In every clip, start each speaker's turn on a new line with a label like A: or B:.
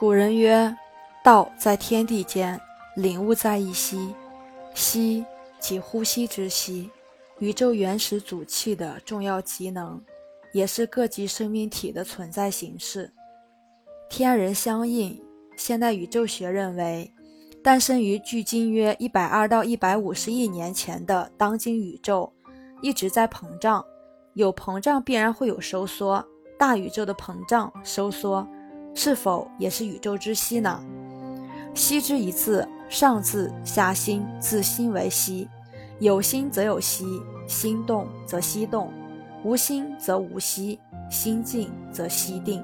A: 古人曰：“道在天地间，领悟在一息。息即呼吸之息，宇宙原始组气的重要机能，也是各级生命体的存在形式。天人相应。现代宇宙学认为，诞生于距今约一百二到一百五十亿年前的当今宇宙，一直在膨胀。有膨胀，必然会有收缩。大宇宙的膨胀、收缩。”是否也是宇宙之息呢？息之一字，上字下心，自心为息。有心则有息，心动则息动；无心则无息，心静则息定。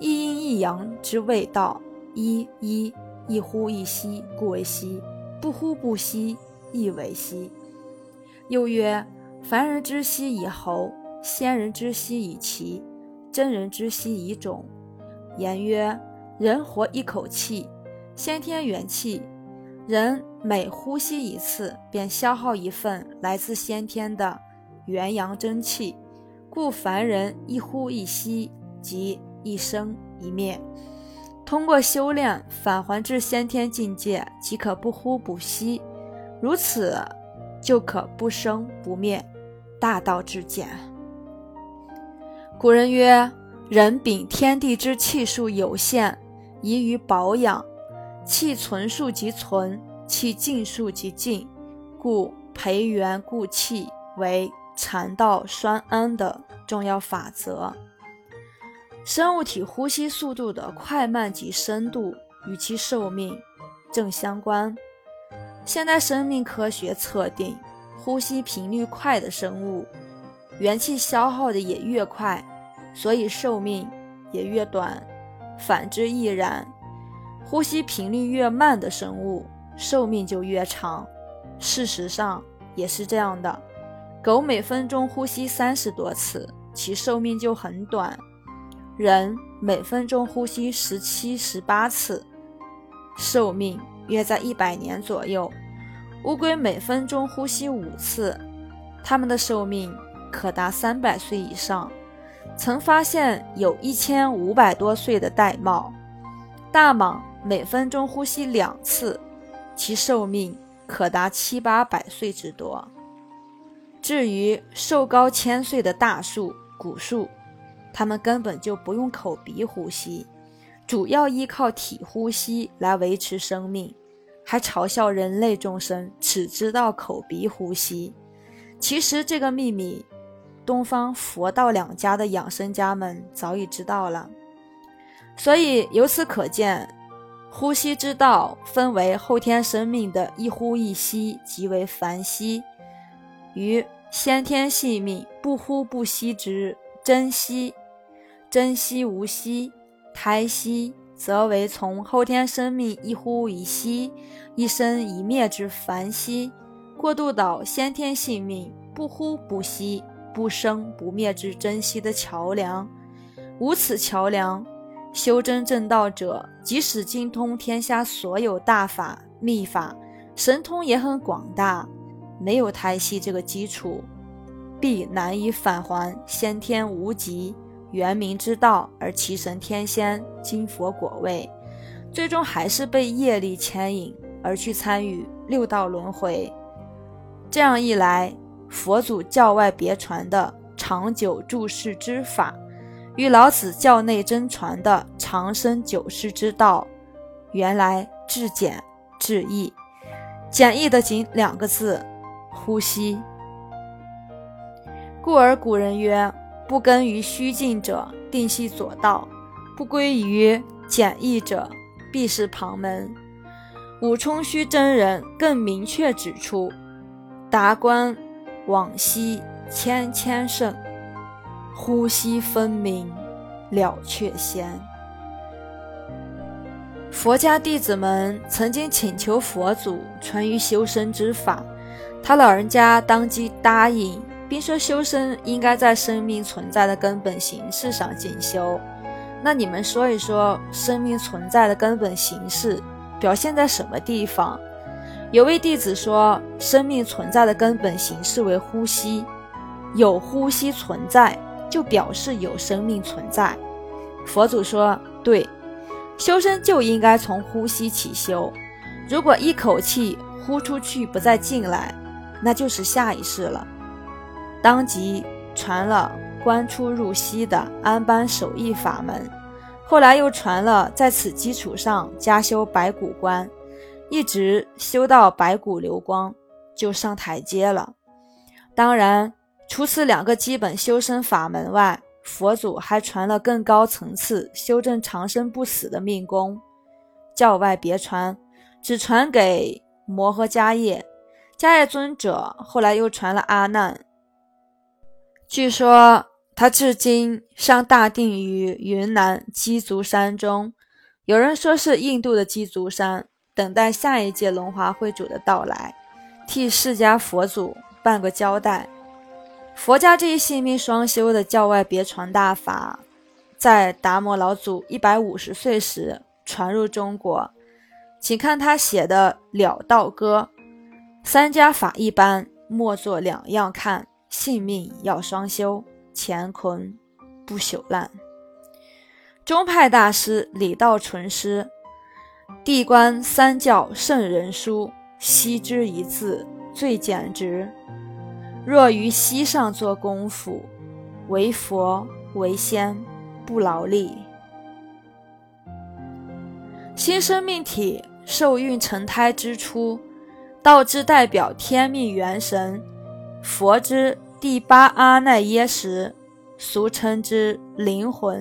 A: 一阴一阳之谓道，一一一呼一吸，故为息；不呼不吸，亦为息。又曰：凡人之息以喉，仙人之息以脐，真人之息以种。言曰：人活一口气，先天元气。人每呼吸一次，便消耗一份来自先天的元阳真气，故凡人一呼一吸，即一生一灭。通过修炼，返还至先天境界，即可不呼不吸，如此就可不生不灭，大道至简。古人曰。人禀天地之气数有限，宜于保养。气存数即存，气尽数即尽，故培元固气为禅道双安的重要法则。生物体呼吸速度的快慢及深度与其寿命正相关。现代生命科学测定，呼吸频率快的生物，元气消耗的也越快。所以寿命也越短，反之亦然。呼吸频率越慢的生物，寿命就越长。事实上也是这样的。狗每分钟呼吸三十多次，其寿命就很短。人每分钟呼吸十七、十八次，寿命约在一百年左右。乌龟每分钟呼吸五次，它们的寿命可达三百岁以上。曾发现有一千五百多岁的玳瑁，大蟒每分钟呼吸两次，其寿命可达七八百岁之多。至于寿高千岁的大树、古树，它们根本就不用口鼻呼吸，主要依靠体呼吸来维持生命，还嘲笑人类众生只知道口鼻呼吸。其实这个秘密。东方佛道两家的养生家们早已知道了，所以由此可见，呼吸之道分为后天生命的一呼一吸即为凡息，与先天性命不呼不吸之真息，真息无息，胎息则为从后天生命一呼一吸、一生一灭之凡息，过渡到先天性命不呼不吸。不生不灭之珍惜的桥梁，无此桥梁，修真正道者即使精通天下所有大法秘法，神通也很广大，没有胎息这个基础，必难以返还先天无极元明之道而齐神天仙金佛果位，最终还是被业力牵引而去参与六道轮回。这样一来。佛祖教外别传的长久住世之法，与老子教内真传的长生久世之道，原来至简至易，简易的仅两个字：呼吸。故而古人曰：“不根于虚静者，定系左道；不归于简易者，必是旁门。”武冲虚真人更明确指出：“达观。”往昔千千圣，呼吸分明了却仙。佛家弟子们曾经请求佛祖传于修身之法，他老人家当即答应，并说修身应该在生命存在的根本形式上进修。那你们说一说，生命存在的根本形式表现在什么地方？有位弟子说：“生命存在的根本形式为呼吸，有呼吸存在，就表示有生命存在。”佛祖说：“对，修身就应该从呼吸起修。如果一口气呼出去不再进来，那就是下一世了。当即传了观出入息的安般守意法门，后来又传了在此基础上加修白骨观，一直修到白骨流光，就上台阶了。当然，除此两个基本修身法门外，佛祖还传了更高层次修正长生不死的命功，教外别传。只传给摩诃迦叶，迦叶尊者后来又传了阿难。据说他至今尚大定于云南鸡足山中，有人说是印度的鸡足山，等待下一届龙华会主的到来，替释迦佛祖办个交代。佛家这一性命双修的教外别传大法，在达摩老祖一百五十岁时传入中国。请看他写的《了道歌》：“三家法一般，莫作两样看。性命要双修，乾坤不朽烂。”宗派大师李道纯师，地观三教圣人书，悉之一字最简直。若于西上做功夫，为佛为仙不劳力。新生命体。受孕成胎之初，道之代表天命元神，佛之第八阿赖耶识，俗称之灵魂，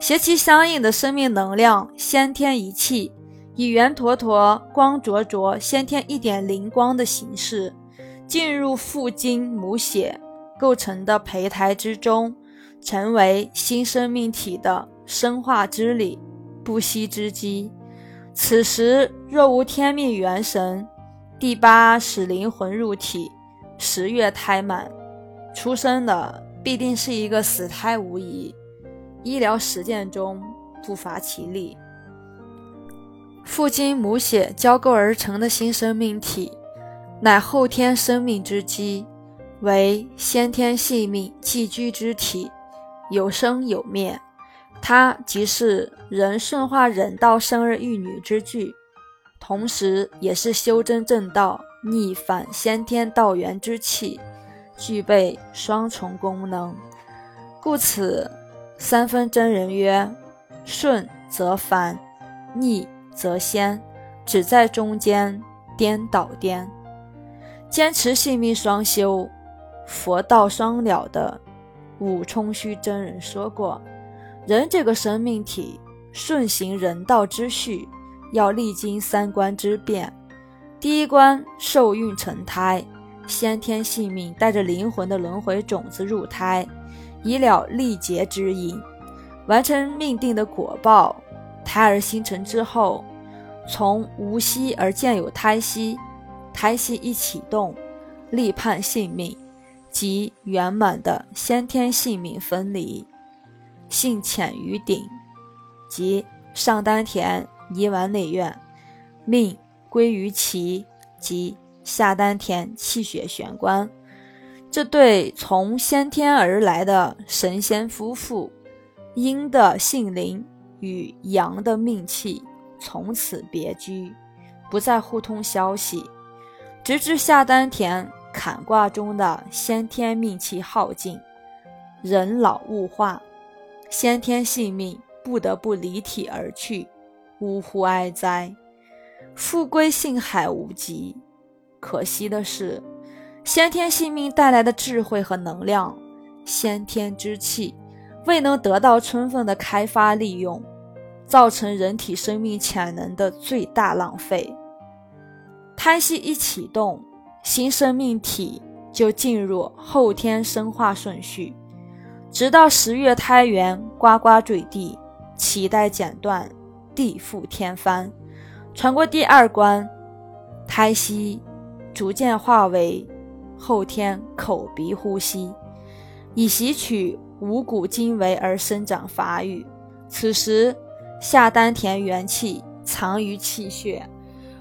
A: 携其相应的生命能量，先天一气，以圆坨坨、光灼灼、先天一点灵光的形式，进入父精母血构成的胚胎之中，成为新生命体的生化之理，不息之机。此时若无天命元神，第八使灵魂入体，十月胎满，出生的必定是一个死胎无疑。医疗实践中不乏其例。父精母血交构而成的新生命体，乃后天生命之基，为先天性命寄居之体，有生有灭。它即是人顺化人道生儿育女之具，同时也是修真正道逆反先天道源之气，具备双重功能。故此，三分真人曰：顺则凡，逆则仙，只在中间颠倒颠。坚持性命双修，佛道双了的武冲虚真人说过。人这个生命体顺行人道之序，要历经三关之变。第一关受孕成胎，先天性命带着灵魂的轮回种子入胎，以了历劫之因，完成命定的果报。胎儿形成之后，从无息而见有胎息，胎息一启动，立判性命，即圆满的先天性命分离。性浅于顶，即上丹田泥丸内院，命归于脐，即下丹田气血玄关。这对从先天而来的神仙夫妇，阴的性灵与阳的命气从此别居，不再互通消息，直至下丹田坎卦中的先天命气耗尽，人老物化。先天性命不得不离体而去，呜呼哀哉！富贵性海无极。可惜的是，先天性命带来的智慧和能量，先天之气未能得到充分的开发利用，造成人体生命潜能的最大浪费。胎息一启动，新生命体就进入后天生化顺序。直到十月胎元呱呱坠地，脐带剪断，地覆天翻，穿过第二关，胎息逐渐化为后天口鼻呼吸，以吸取五谷精微而生长发育。此时下丹田元气藏于气血，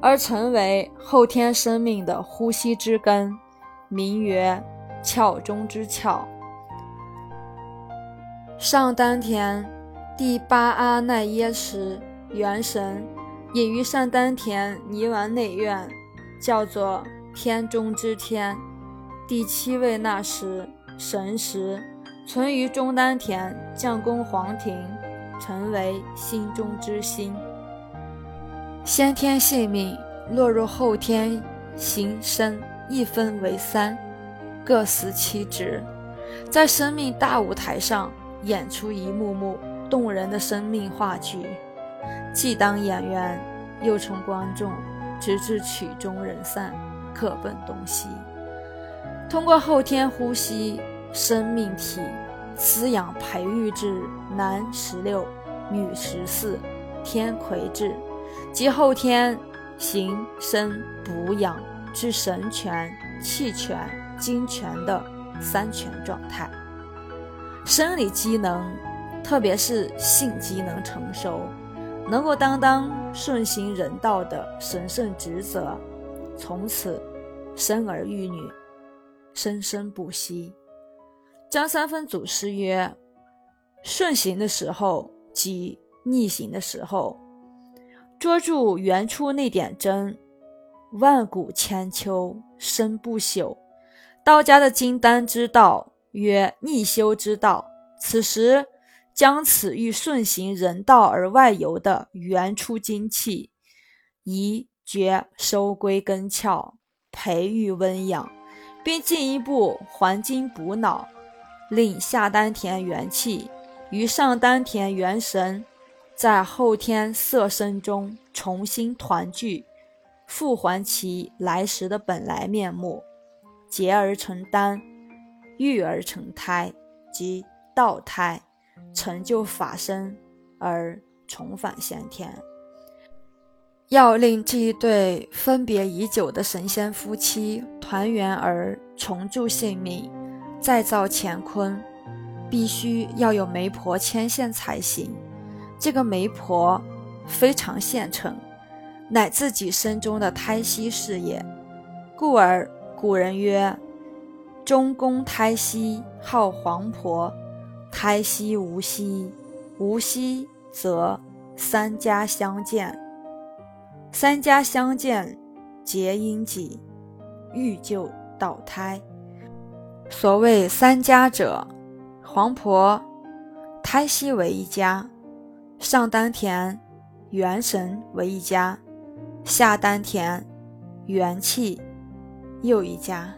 A: 而成为后天生命的呼吸之根，名曰窍中之窍。上丹田第八阿赖耶识元神，隐于上丹田泥丸内院，叫做天中之天。第七位那时神识，存于中丹田，降宫黄庭，成为心中之心。先天性命落入后天形身，一分为三，各司其职，在生命大舞台上演出一幕幕动人的生命话剧，既当演员，又从观众，直至曲终人散，各奔东西。通过后天呼吸，生命体滋养培育至男十六、女十四，天癸至，即后天形生补养至神全、气全、精全的三全状态。生理机能，特别是性机能成熟，能够担当顺行人道的神圣职责，从此生儿育女。生生不息。张三丰祖师曰：“顺行的时候即逆行的时候，捉住原初那点真，万古千秋生不朽。道家的金丹之道曰逆修之道，此时将此欲顺行人道而外游的原初精气，宜绝收归根窍，培育温养。”并进一步还精补脑，令下丹田元气与上丹田元神在后天色身中重新团聚，复还其来时的本来面目，结而成丹，育而成胎，即道胎，成就法身而重返先天。要令这一对分别已久的神仙夫妻团圆而重铸性命，再造乾坤，必须要有媒婆牵线才行。这个媒婆非常现成，乃自己身中的胎息是也。故而古人曰：“中宫胎息号黄婆，胎息无息，无息则三家相见。”三家相见，结阴己，欲救倒胎。所谓三家者，黄婆、胎息为一家，上丹田元神为一家，下丹田元气又一家。